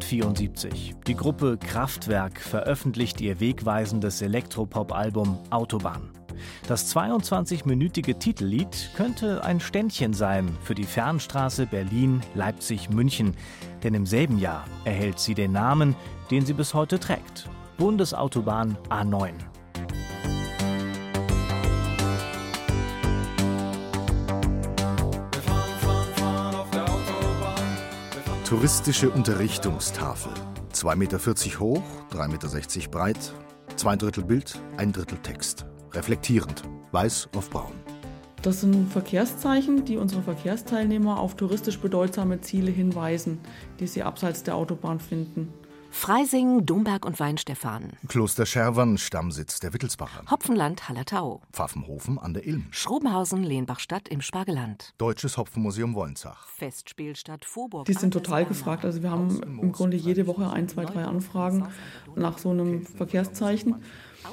1974. Die Gruppe Kraftwerk veröffentlicht ihr wegweisendes Elektropop-Album Autobahn. Das 22-minütige Titellied könnte ein Ständchen sein für die Fernstraße Berlin-Leipzig-München, denn im selben Jahr erhält sie den Namen, den sie bis heute trägt: Bundesautobahn A9. Touristische Unterrichtungstafel. 2,40 Meter hoch, 3,60 Meter breit, zwei Drittel Bild, ein Drittel Text. Reflektierend, weiß auf braun. Das sind Verkehrszeichen, die unsere Verkehrsteilnehmer auf touristisch bedeutsame Ziele hinweisen, die sie abseits der Autobahn finden. Freising, Domberg und Weinstefan. Kloster Scherwern, Stammsitz der Wittelsbacher. Hopfenland, Hallertau. Pfaffenhofen an der Ilm. Schrobenhausen, Lehnbachstadt im Spargeland. Deutsches Hopfenmuseum Wolnzach. Festspielstadt Vorburg. Die sind total gefragt. Also wir haben im Grunde jede Woche ein, zwei, drei Anfragen nach so einem Verkehrszeichen.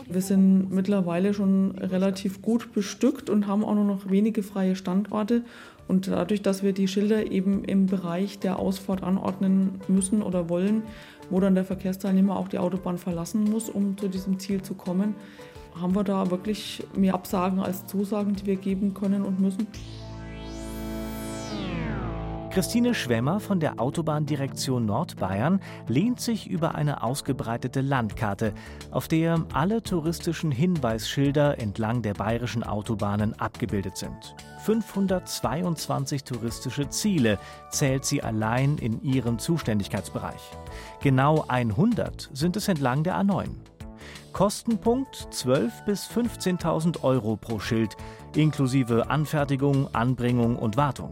Wir sind mittlerweile schon relativ gut bestückt und haben auch nur noch wenige freie Standorte. Und dadurch, dass wir die Schilder eben im Bereich der Ausfahrt anordnen müssen oder wollen, wo dann der Verkehrsteilnehmer auch die Autobahn verlassen muss, um zu diesem Ziel zu kommen, haben wir da wirklich mehr Absagen als Zusagen, die wir geben können und müssen. Christine Schwemmer von der Autobahndirektion Nordbayern lehnt sich über eine ausgebreitete Landkarte, auf der alle touristischen Hinweisschilder entlang der bayerischen Autobahnen abgebildet sind. 522 touristische Ziele zählt sie allein in ihrem Zuständigkeitsbereich. Genau 100 sind es entlang der A9. Kostenpunkt 12.000 bis 15.000 Euro pro Schild, inklusive Anfertigung, Anbringung und Wartung.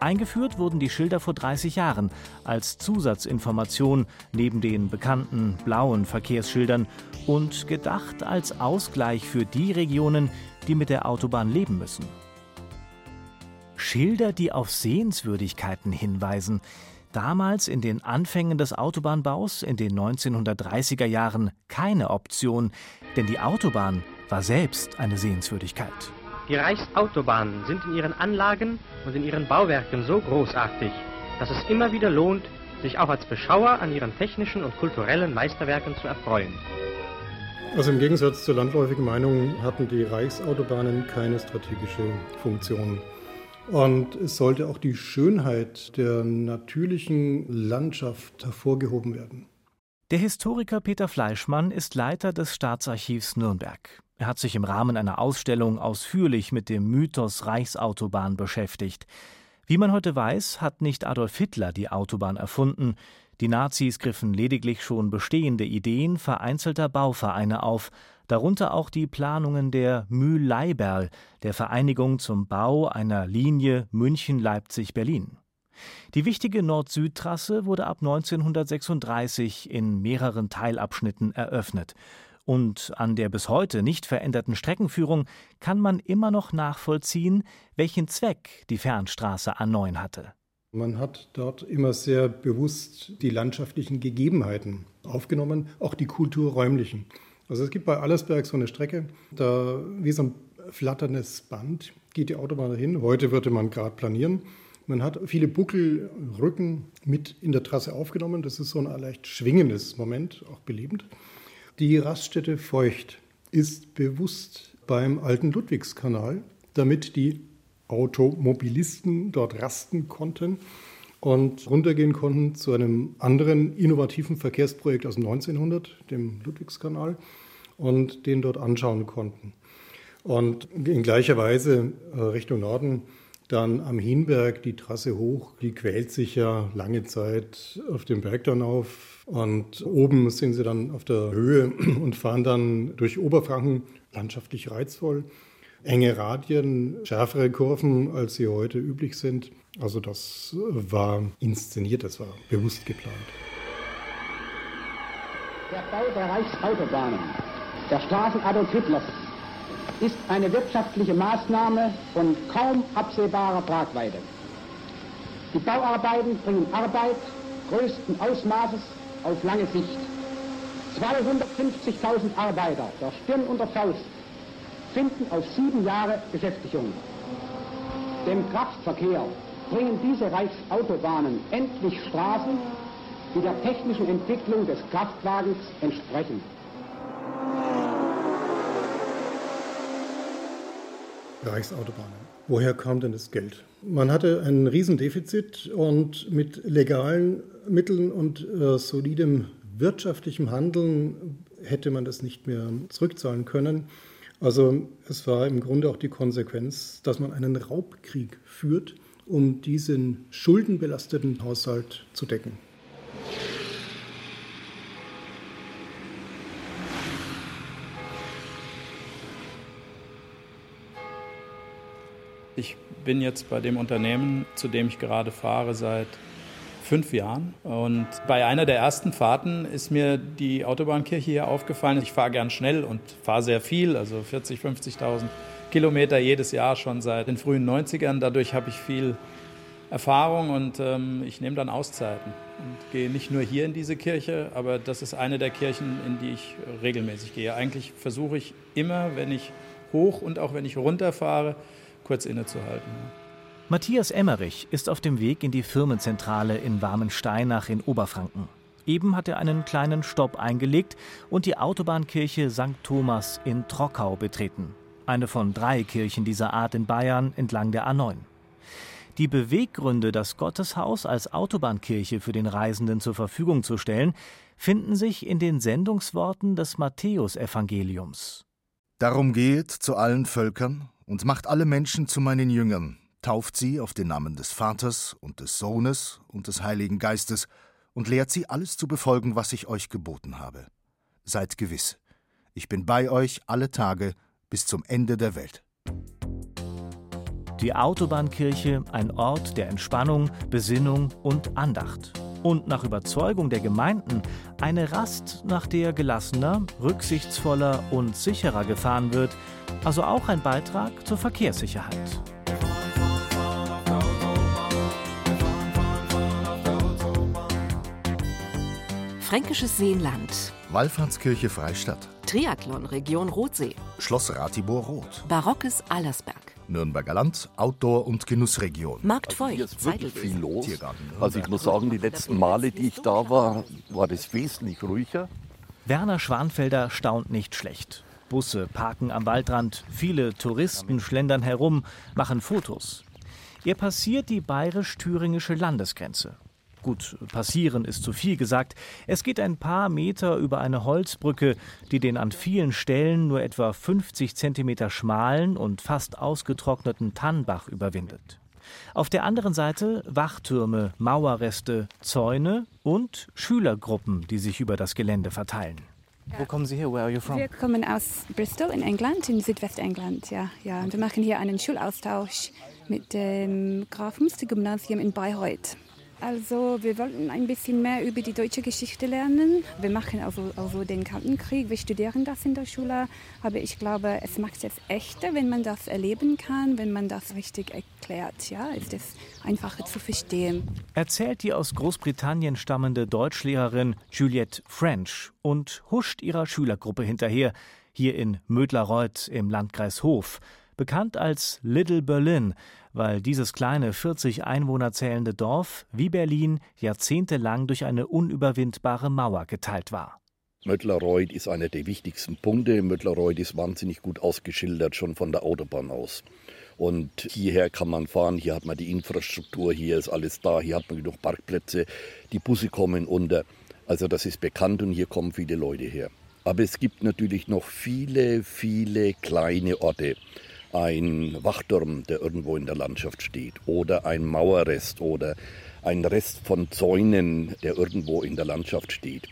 Eingeführt wurden die Schilder vor 30 Jahren als Zusatzinformation neben den bekannten blauen Verkehrsschildern und gedacht als Ausgleich für die Regionen, die mit der Autobahn leben müssen. Schilder, die auf Sehenswürdigkeiten hinweisen, damals in den Anfängen des Autobahnbaus in den 1930er Jahren keine Option, denn die Autobahn war selbst eine Sehenswürdigkeit. Die Reichsautobahnen sind in ihren Anlagen und in ihren Bauwerken so großartig, dass es immer wieder lohnt, sich auch als Beschauer an ihren technischen und kulturellen Meisterwerken zu erfreuen. Also im Gegensatz zur landläufigen Meinung hatten die Reichsautobahnen keine strategische Funktion. Und es sollte auch die Schönheit der natürlichen Landschaft hervorgehoben werden. Der Historiker Peter Fleischmann ist Leiter des Staatsarchivs Nürnberg. Er hat sich im Rahmen einer Ausstellung ausführlich mit dem Mythos Reichsautobahn beschäftigt. Wie man heute weiß, hat nicht Adolf Hitler die Autobahn erfunden. Die Nazis griffen lediglich schon bestehende Ideen vereinzelter Bauvereine auf, darunter auch die Planungen der Mühl Leiberl, der Vereinigung zum Bau einer Linie München-Leipzig-Berlin. Die wichtige Nord-Süd-Trasse wurde ab 1936 in mehreren Teilabschnitten eröffnet und an der bis heute nicht veränderten Streckenführung kann man immer noch nachvollziehen, welchen Zweck die Fernstraße A9 hatte. Man hat dort immer sehr bewusst die landschaftlichen Gegebenheiten aufgenommen, auch die kulturräumlichen. Also es gibt bei Allersberg so eine Strecke, da wie so ein flatterndes Band geht die Autobahn dahin. Heute würde man gerade planieren. Man hat viele Buckelrücken mit in der Trasse aufgenommen. Das ist so ein leicht schwingendes Moment, auch belebend. Die Raststätte Feucht ist bewusst beim alten Ludwigskanal, damit die Automobilisten dort rasten konnten und runtergehen konnten zu einem anderen innovativen Verkehrsprojekt aus 1900, dem Ludwigskanal, und den dort anschauen konnten. Und in gleicher Weise äh, Richtung Norden dann am Hinberg die Trasse hoch, die quält sich ja lange Zeit auf dem Berg dann auf. Und oben sind sie dann auf der Höhe und fahren dann durch Oberfranken, landschaftlich reizvoll. enge Radien, schärfere Kurven, als sie heute üblich sind. Also das war inszeniert, das war bewusst geplant. Der Bau der Reichsautobahnen, der Straßen Adolf Hitlers, ist eine wirtschaftliche Maßnahme von kaum absehbarer Tragweite. Die Bauarbeiten bringen Arbeit größten Ausmaßes auf lange Sicht. 250.000 Arbeiter der Stirn und der Faust finden auf sieben Jahre Beschäftigung. Dem Kraftverkehr bringen diese Reichsautobahnen endlich Straßen, die der technischen Entwicklung des Kraftwagens entsprechen. Reichsautobahnen. Woher kam denn das Geld? Man hatte ein Riesendefizit und mit legalen Mitteln und äh, solidem wirtschaftlichem Handeln hätte man das nicht mehr zurückzahlen können. Also es war im Grunde auch die Konsequenz, dass man einen Raubkrieg führt, um diesen schuldenbelasteten Haushalt zu decken. Ich bin jetzt bei dem Unternehmen, zu dem ich gerade fahre, seit fünf Jahren. Und bei einer der ersten Fahrten ist mir die Autobahnkirche hier aufgefallen. Ich fahre gern schnell und fahre sehr viel, also 40, 50.000 Kilometer jedes Jahr schon seit den frühen 90ern. Dadurch habe ich viel Erfahrung und ähm, ich nehme dann Auszeiten und gehe nicht nur hier in diese Kirche, aber das ist eine der Kirchen, in die ich regelmäßig gehe. Eigentlich versuche ich immer, wenn ich hoch und auch wenn ich runter fahre, kurz innezuhalten. Matthias Emmerich ist auf dem Weg in die Firmenzentrale in Warmensteinach in Oberfranken. Eben hat er einen kleinen Stopp eingelegt und die Autobahnkirche St. Thomas in Trockau betreten. Eine von drei Kirchen dieser Art in Bayern entlang der A9. Die Beweggründe, das Gotteshaus als Autobahnkirche für den Reisenden zur Verfügung zu stellen, finden sich in den Sendungsworten des Matthäusevangeliums. Darum geht zu allen Völkern und macht alle Menschen zu meinen Jüngern, tauft sie auf den Namen des Vaters und des Sohnes und des Heiligen Geistes und lehrt sie alles zu befolgen, was ich euch geboten habe. Seid gewiss, ich bin bei euch alle Tage bis zum Ende der Welt. Die Autobahnkirche ein Ort der Entspannung, Besinnung und Andacht. Und nach Überzeugung der Gemeinden eine Rast, nach der gelassener, rücksichtsvoller und sicherer gefahren wird, also auch ein Beitrag zur Verkehrssicherheit. Fränkisches Seenland. Wallfahrtskirche Freistadt. Triathlon Region Rotsee. Schloss Ratibor Rot. Barockes Allersberg. Nürnberger Land, Outdoor- und Genussregion. Markt Voigt. Hier ist wirklich viel los. Also ich muss sagen, die letzten Male, die ich da war, war das wesentlich ruhiger. Werner Schwanfelder staunt nicht schlecht. Busse parken am Waldrand, viele Touristen schlendern herum, machen Fotos. Er passiert die bayerisch-thüringische Landesgrenze. Gut, passieren ist zu viel gesagt. Es geht ein paar Meter über eine Holzbrücke, die den an vielen Stellen nur etwa 50 Zentimeter schmalen und fast ausgetrockneten Tannbach überwindet. Auf der anderen Seite Wachtürme, Mauerreste, Zäune und Schülergruppen, die sich über das Gelände verteilen. Wo kommen Sie her? Where are you from? Wir kommen aus Bristol in England, in Südwestengland, ja, ja. Und wir machen hier einen Schulaustausch mit dem Graf Münster Gymnasium in Bayreuth. Also wir wollten ein bisschen mehr über die deutsche Geschichte lernen. Wir machen also, also den Kalten Krieg, wir studieren das in der Schule. Aber ich glaube, es macht es echter, wenn man das erleben kann, wenn man das richtig erklärt. Ja, ist es einfacher zu verstehen. Erzählt die aus Großbritannien stammende Deutschlehrerin Juliette French und huscht ihrer Schülergruppe hinterher, hier in Mödlareuth im Landkreis Hof, bekannt als Little Berlin, weil dieses kleine 40 Einwohner zählende Dorf wie Berlin jahrzehntelang durch eine unüberwindbare Mauer geteilt war. Möttlerreuth ist einer der wichtigsten Punkte. Möttlerreuth ist wahnsinnig gut ausgeschildert, schon von der Autobahn aus. Und hierher kann man fahren, hier hat man die Infrastruktur, hier ist alles da, hier hat man genug Parkplätze, die Busse kommen unter. Also das ist bekannt und hier kommen viele Leute her. Aber es gibt natürlich noch viele, viele kleine Orte. Ein Wachturm, der irgendwo in der Landschaft steht, oder ein Mauerrest oder ein Rest von Zäunen, der irgendwo in der Landschaft steht.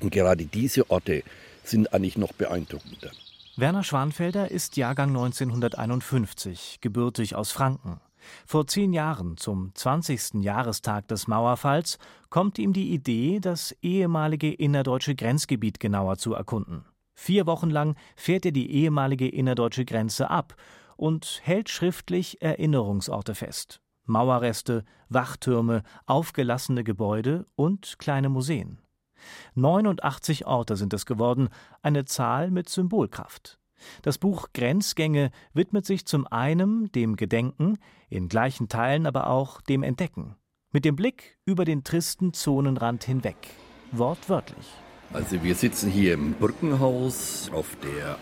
Und gerade diese Orte sind eigentlich noch beeindruckender. Werner Schwanfelder ist Jahrgang 1951, gebürtig aus Franken. Vor zehn Jahren, zum 20. Jahrestag des Mauerfalls, kommt ihm die Idee, das ehemalige innerdeutsche Grenzgebiet genauer zu erkunden. Vier Wochen lang fährt er die ehemalige innerdeutsche Grenze ab und hält schriftlich Erinnerungsorte fest. Mauerreste, Wachtürme, aufgelassene Gebäude und kleine Museen. 89 Orte sind es geworden, eine Zahl mit Symbolkraft. Das Buch Grenzgänge widmet sich zum einen dem Gedenken, in gleichen Teilen aber auch dem Entdecken. Mit dem Blick über den tristen Zonenrand hinweg. Wortwörtlich. Also wir sitzen hier im Brückenhaus auf der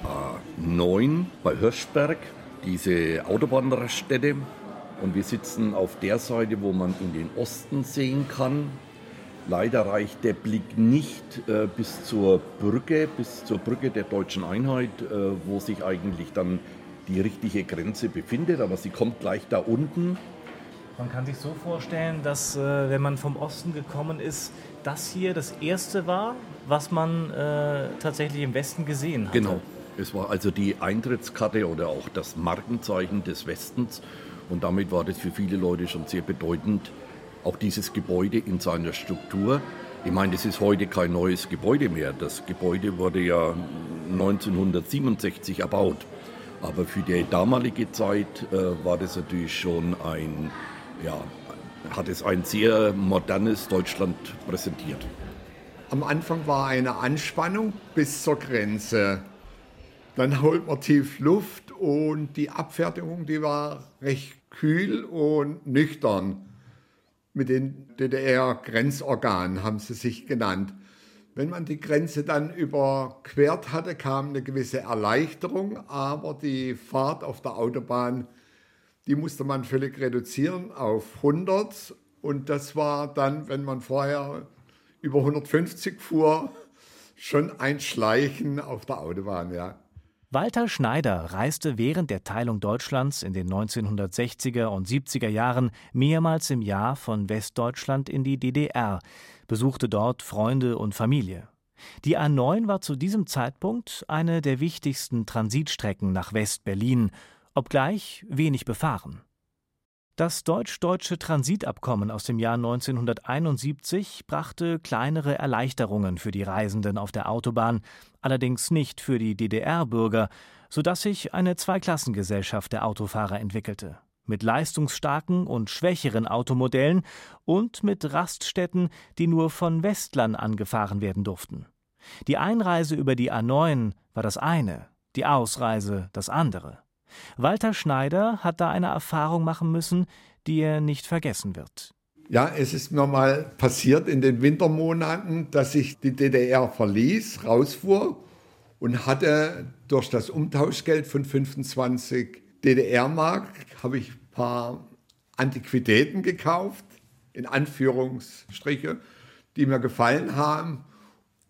A9 bei Hirschberg, diese Autobahnraststätte. Und wir sitzen auf der Seite, wo man in den Osten sehen kann. Leider reicht der Blick nicht äh, bis zur Brücke, bis zur Brücke der deutschen Einheit, äh, wo sich eigentlich dann die richtige Grenze befindet. Aber sie kommt gleich da unten. Man kann sich so vorstellen, dass äh, wenn man vom Osten gekommen ist, das hier das erste war, was man äh, tatsächlich im Westen gesehen hat. Genau. Es war also die Eintrittskarte oder auch das Markenzeichen des Westens. Und damit war das für viele Leute schon sehr bedeutend, auch dieses Gebäude in seiner Struktur. Ich meine, das ist heute kein neues Gebäude mehr. Das Gebäude wurde ja 1967 erbaut. Aber für die damalige Zeit äh, war das natürlich schon ein, ja, hat es ein sehr modernes Deutschland präsentiert. Am Anfang war eine Anspannung bis zur Grenze. Dann holt man tief Luft und die Abfertigung, die war recht kühl und nüchtern mit den DDR-Grenzorganen, haben sie sich genannt. Wenn man die Grenze dann überquert hatte, kam eine gewisse Erleichterung, aber die Fahrt auf der Autobahn, die musste man völlig reduzieren auf 100 und das war dann, wenn man vorher über 150 fuhr, schon ein Schleichen auf der Autobahn, ja. Walter Schneider reiste während der Teilung Deutschlands in den 1960er und 70er Jahren mehrmals im Jahr von Westdeutschland in die DDR, besuchte dort Freunde und Familie. Die A9 war zu diesem Zeitpunkt eine der wichtigsten Transitstrecken nach West-Berlin, obgleich wenig befahren. Das deutsch-deutsche Transitabkommen aus dem Jahr 1971 brachte kleinere Erleichterungen für die Reisenden auf der Autobahn, allerdings nicht für die DDR-Bürger, sodass sich eine Zweiklassengesellschaft der Autofahrer entwickelte. Mit leistungsstarken und schwächeren Automodellen und mit Raststätten, die nur von Westlern angefahren werden durften. Die Einreise über die A9 war das eine, die Ausreise das andere. Walter Schneider hat da eine Erfahrung machen müssen, die er nicht vergessen wird. Ja, es ist mir mal passiert in den Wintermonaten, dass ich die DDR verließ, rausfuhr und hatte durch das Umtauschgeld von 25 DDR-Mark habe ich ein paar Antiquitäten gekauft, in Anführungsstriche, die mir gefallen haben.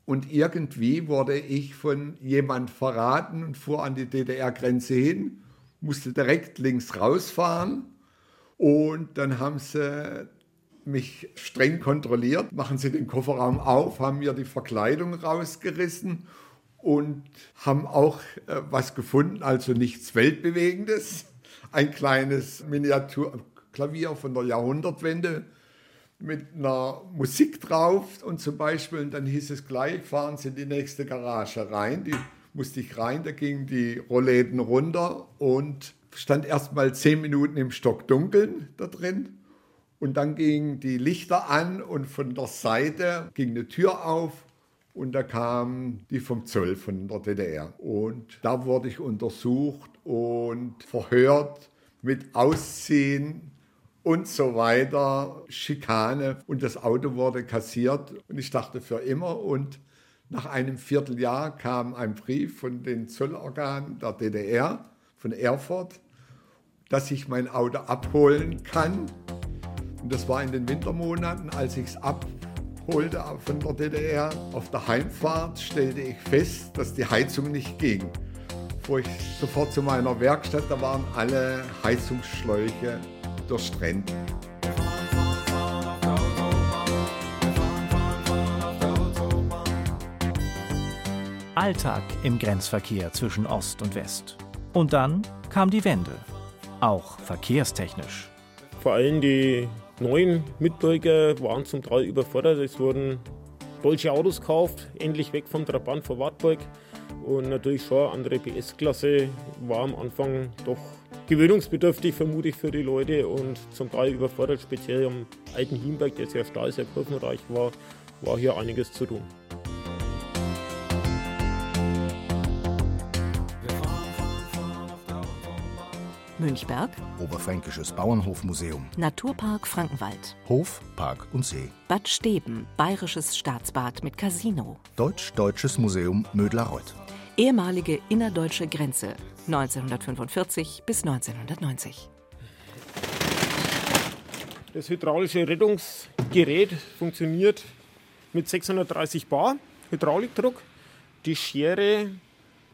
Und irgendwie wurde ich von jemand verraten und fuhr an die DDR-Grenze hin musste direkt links rausfahren. Und dann haben sie mich streng kontrolliert, machen sie den Kofferraum auf, haben mir die Verkleidung rausgerissen und haben auch äh, was gefunden, also nichts Weltbewegendes, ein kleines Miniaturklavier von der Jahrhundertwende mit einer Musik drauf und zum Beispiel, und dann hieß es gleich, fahren Sie in die nächste Garage rein, die musste ich rein, da gingen die Rollläden runter und stand erst mal zehn Minuten im Stockdunkeln da drin. Und dann gingen die Lichter an und von der Seite ging eine Tür auf und da kam die vom Zoll von der DDR. Und da wurde ich untersucht und verhört mit Ausziehen und so weiter, Schikane. Und das Auto wurde kassiert und ich dachte für immer. Und nach einem Vierteljahr kam ein Brief von den Zollorganen der DDR, von Erfurt, dass ich mein Auto abholen kann. Und das war in den Wintermonaten, als ich es abholte von der DDR. Auf der Heimfahrt stellte ich fest, dass die Heizung nicht ging. Fuhr ich sofort zu meiner Werkstatt, da waren alle Heizungsschläuche durchtrennt. Alltag im Grenzverkehr zwischen Ost und West. Und dann kam die Wende, auch verkehrstechnisch. Vor allem die neuen Mitbürger waren zum Teil überfordert. Es wurden deutsche Autos gekauft, endlich weg vom Trabant von Wartburg. Und natürlich schon eine andere PS-Klasse war am Anfang doch gewöhnungsbedürftig, vermute ich, für die Leute und zum Teil überfordert, speziell am alten Hienberg, der sehr steil, sehr kurvenreich war, war hier einiges zu tun. Münchberg, Oberfränkisches Bauernhofmuseum, Naturpark Frankenwald, Hof, Park und See, Bad Steben, Bayerisches Staatsbad mit Casino, Deutsch-Deutsches Museum Mödlarreuth, ehemalige innerdeutsche Grenze 1945 bis 1990. Das hydraulische Rettungsgerät funktioniert mit 630 Bar Hydraulikdruck. Die Schere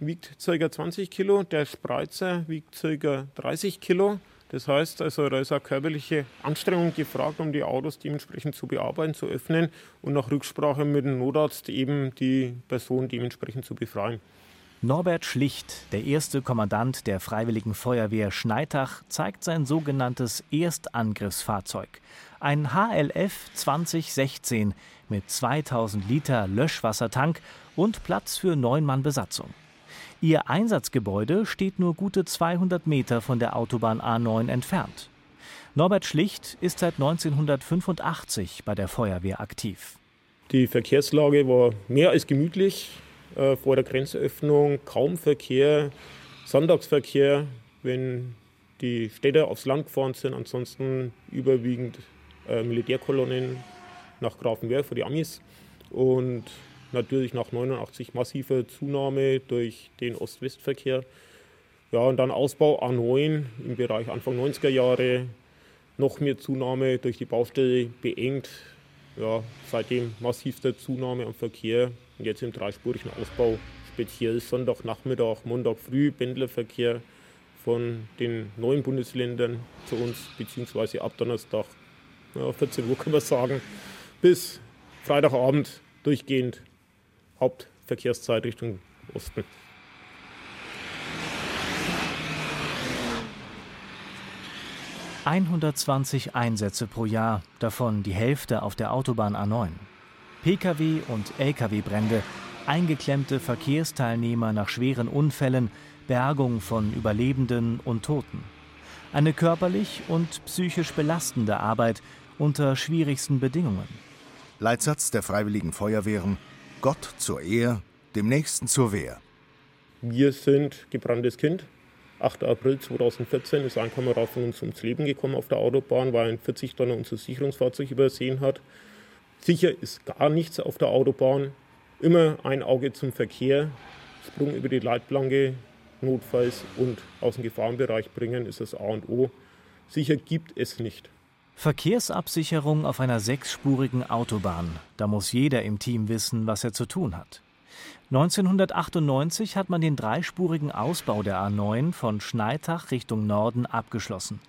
wiegt ca. 20 Kilo, der Spreizer wiegt ca. 30 Kilo. Das heißt also, da ist eine körperliche Anstrengung gefragt, um die Autos dementsprechend zu bearbeiten, zu öffnen und nach Rücksprache mit dem Notarzt eben die Person dementsprechend zu befreien. Norbert Schlicht, der erste Kommandant der Freiwilligen Feuerwehr Schneitach, zeigt sein sogenanntes Erstangriffsfahrzeug. Ein HLF 2016 mit 2000 Liter Löschwassertank und Platz für neun Mann Besatzung. Ihr Einsatzgebäude steht nur gute 200 Meter von der Autobahn A9 entfernt. Norbert Schlicht ist seit 1985 bei der Feuerwehr aktiv. Die Verkehrslage war mehr als gemütlich. Äh, vor der Grenzöffnung kaum Verkehr, Sonntagsverkehr, wenn die Städte aufs Land gefahren sind. Ansonsten überwiegend äh, Militärkolonnen nach Grafenwehr für die Amis. Und natürlich nach 89 massive Zunahme durch den Ost-West-Verkehr. Ja, und dann Ausbau A9 im Bereich Anfang 90er Jahre, noch mehr Zunahme durch die Baustelle beengt. Ja, seitdem massivste Zunahme am Verkehr und jetzt im dreispurigen Ausbau, speziell Sonntagnachmittag, Montag früh Pendlerverkehr von den neuen Bundesländern zu uns, beziehungsweise ab Donnerstag, ja, 14 Uhr kann man sagen, bis Freitagabend durchgehend Hauptverkehrszeit Richtung Osten. »120 Einsätze pro Jahr, davon die Hälfte auf der Autobahn A9. Pkw- und Lkw-Brände, eingeklemmte Verkehrsteilnehmer nach schweren Unfällen, Bergung von Überlebenden und Toten. Eine körperlich und psychisch belastende Arbeit unter schwierigsten Bedingungen. Leitsatz der Freiwilligen Feuerwehren Gott zur Ehr, dem Nächsten zur Wehr. Wir sind gebranntes Kind. 8. April 2014 ist ein Kamerad von uns ums Leben gekommen auf der Autobahn, weil ein 40 Tonner unser Sicherungsfahrzeug übersehen hat. Sicher ist gar nichts auf der Autobahn. Immer ein Auge zum Verkehr. Sprung über die Leitplanke, notfalls und aus dem Gefahrenbereich bringen, ist das A und O. Sicher gibt es nicht. Verkehrsabsicherung auf einer sechsspurigen Autobahn. Da muss jeder im Team wissen, was er zu tun hat. 1998 hat man den dreispurigen Ausbau der A9 von Schneitach Richtung Norden abgeschlossen.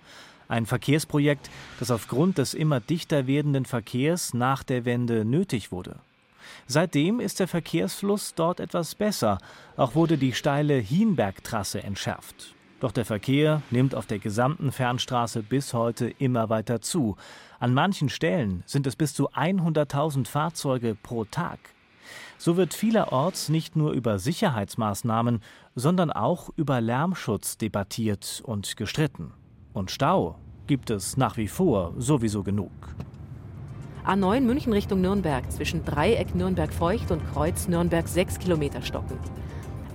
Ein Verkehrsprojekt, das aufgrund des immer dichter werdenden Verkehrs nach der Wende nötig wurde. Seitdem ist der Verkehrsfluss dort etwas besser, auch wurde die steile Hienbergtrasse entschärft. Doch der Verkehr nimmt auf der gesamten Fernstraße bis heute immer weiter zu. An manchen Stellen sind es bis zu 100.000 Fahrzeuge pro Tag. So wird vielerorts nicht nur über Sicherheitsmaßnahmen, sondern auch über Lärmschutz debattiert und gestritten. Und Stau gibt es nach wie vor sowieso genug. A9 München Richtung Nürnberg zwischen Dreieck Nürnberg Feucht und Kreuz Nürnberg 6 Kilometer stocken.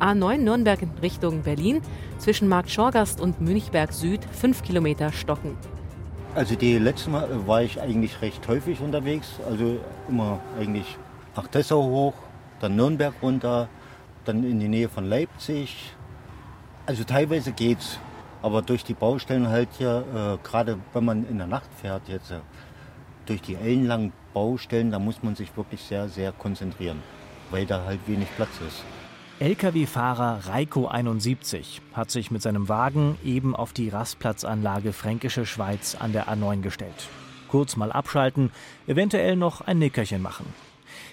A9 Nürnberg in Richtung Berlin zwischen Markt Schorgast und Münchberg Süd 5 Kilometer stocken. Also die letzten Mal war ich eigentlich recht häufig unterwegs, also immer eigentlich nach Dessau hoch, dann Nürnberg runter, dann in die Nähe von Leipzig. Also teilweise geht's, aber durch die Baustellen halt hier, äh, gerade wenn man in der Nacht fährt jetzt, äh, durch die ellenlangen Baustellen, da muss man sich wirklich sehr, sehr konzentrieren, weil da halt wenig Platz ist. Lkw-Fahrer Reiko 71 hat sich mit seinem Wagen eben auf die Rastplatzanlage Fränkische Schweiz an der A9 gestellt. Kurz mal abschalten, eventuell noch ein Nickerchen machen.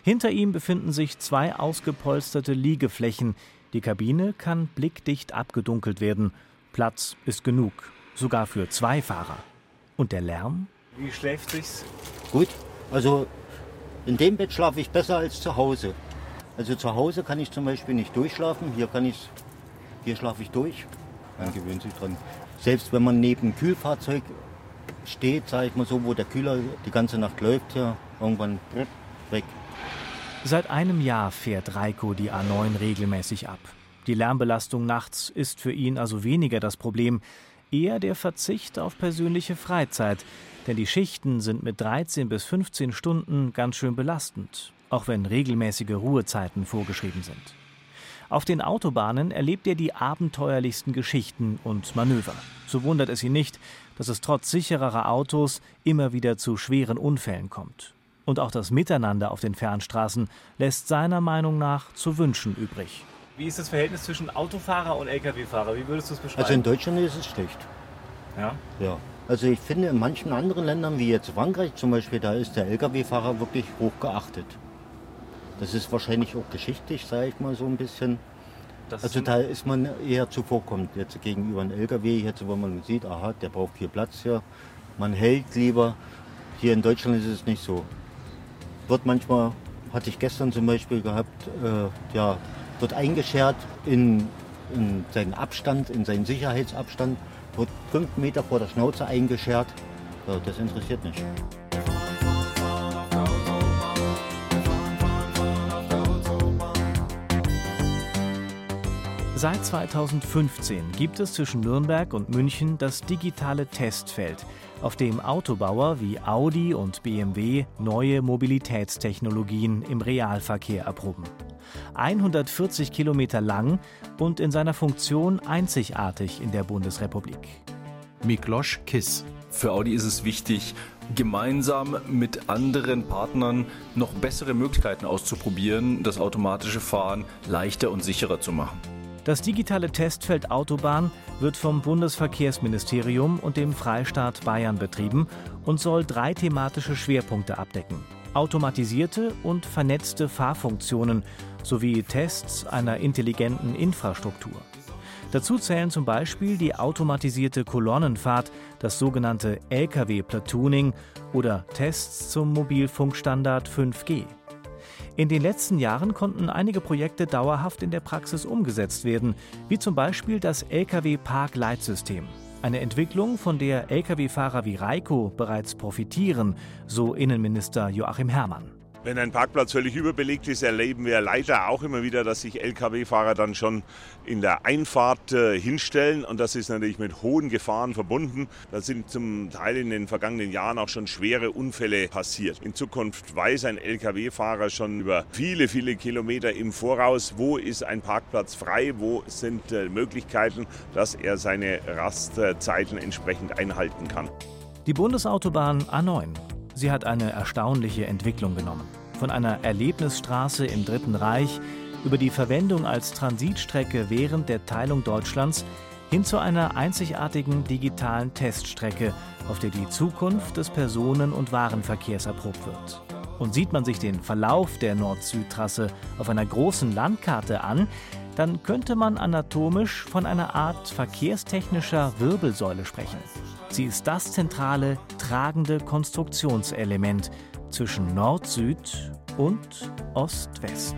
Hinter ihm befinden sich zwei ausgepolsterte Liegeflächen. Die Kabine kann blickdicht abgedunkelt werden. Platz ist genug, sogar für zwei Fahrer. Und der Lärm? Wie schläft sich's? Gut, also in dem Bett schlafe ich besser als zu Hause. Also zu Hause kann ich zum Beispiel nicht durchschlafen. Hier kann ich, hier schlafe ich durch. Man gewöhnt sich dran. Selbst wenn man neben Kühlfahrzeug steht, sage ich mal so, wo der Kühler die ganze Nacht läuft, ja, irgendwann weg. Seit einem Jahr fährt Reiko die A9 regelmäßig ab. Die Lärmbelastung nachts ist für ihn also weniger das Problem, eher der Verzicht auf persönliche Freizeit, denn die Schichten sind mit 13 bis 15 Stunden ganz schön belastend, auch wenn regelmäßige Ruhezeiten vorgeschrieben sind. Auf den Autobahnen erlebt er die abenteuerlichsten Geschichten und Manöver. So wundert es ihn nicht, dass es trotz sichererer Autos immer wieder zu schweren Unfällen kommt. Und auch das Miteinander auf den Fernstraßen lässt seiner Meinung nach zu wünschen übrig. Wie ist das Verhältnis zwischen Autofahrer und Lkw-Fahrer? Wie würdest du es beschreiben? Also in Deutschland ist es schlecht. Ja? Ja. Also ich finde, in manchen anderen Ländern, wie jetzt Frankreich zum Beispiel, da ist der Lkw-Fahrer wirklich hoch geachtet. Das ist wahrscheinlich auch geschichtlich, sage ich mal so ein bisschen. Das also da ist man eher zuvorkommt jetzt gegenüber einem LKW, jetzt wo man sieht, aha, der braucht viel Platz hier. Man hält lieber. Hier in Deutschland ist es nicht so. Wird manchmal, hatte ich gestern zum Beispiel gehabt, äh, ja, wird eingeschert in, in seinen Abstand, in seinen Sicherheitsabstand, wird fünf Meter vor der Schnauze eingeschert. Ja, das interessiert nicht. Seit 2015 gibt es zwischen Nürnberg und München das digitale Testfeld, auf dem Autobauer wie Audi und BMW neue Mobilitätstechnologien im Realverkehr erproben. 140 Kilometer lang und in seiner Funktion einzigartig in der Bundesrepublik. Miklosch Kiss. Für Audi ist es wichtig, gemeinsam mit anderen Partnern noch bessere Möglichkeiten auszuprobieren, das automatische Fahren leichter und sicherer zu machen. Das digitale Testfeld Autobahn wird vom Bundesverkehrsministerium und dem Freistaat Bayern betrieben und soll drei thematische Schwerpunkte abdecken. Automatisierte und vernetzte Fahrfunktionen sowie Tests einer intelligenten Infrastruktur. Dazu zählen zum Beispiel die automatisierte Kolonnenfahrt, das sogenannte Lkw-Platooning oder Tests zum Mobilfunkstandard 5G. In den letzten Jahren konnten einige Projekte dauerhaft in der Praxis umgesetzt werden, wie zum Beispiel das Lkw-Park-Leitsystem. Eine Entwicklung, von der Lkw-Fahrer wie Reiko bereits profitieren, so Innenminister Joachim Herrmann. Wenn ein Parkplatz völlig überbelegt ist, erleben wir leider auch immer wieder, dass sich Lkw-Fahrer dann schon in der Einfahrt äh, hinstellen. Und das ist natürlich mit hohen Gefahren verbunden. Da sind zum Teil in den vergangenen Jahren auch schon schwere Unfälle passiert. In Zukunft weiß ein Lkw-Fahrer schon über viele, viele Kilometer im Voraus, wo ist ein Parkplatz frei, wo sind äh, Möglichkeiten, dass er seine Rastzeiten entsprechend einhalten kann. Die Bundesautobahn A9 Sie hat eine erstaunliche Entwicklung genommen. Von einer Erlebnisstraße im Dritten Reich über die Verwendung als Transitstrecke während der Teilung Deutschlands hin zu einer einzigartigen digitalen Teststrecke, auf der die Zukunft des Personen- und Warenverkehrs erprobt wird. Und sieht man sich den Verlauf der Nord-Süd-Trasse auf einer großen Landkarte an, dann könnte man anatomisch von einer Art verkehrstechnischer Wirbelsäule sprechen. Sie ist das zentrale, tragende Konstruktionselement zwischen Nord-Süd und Ost-West.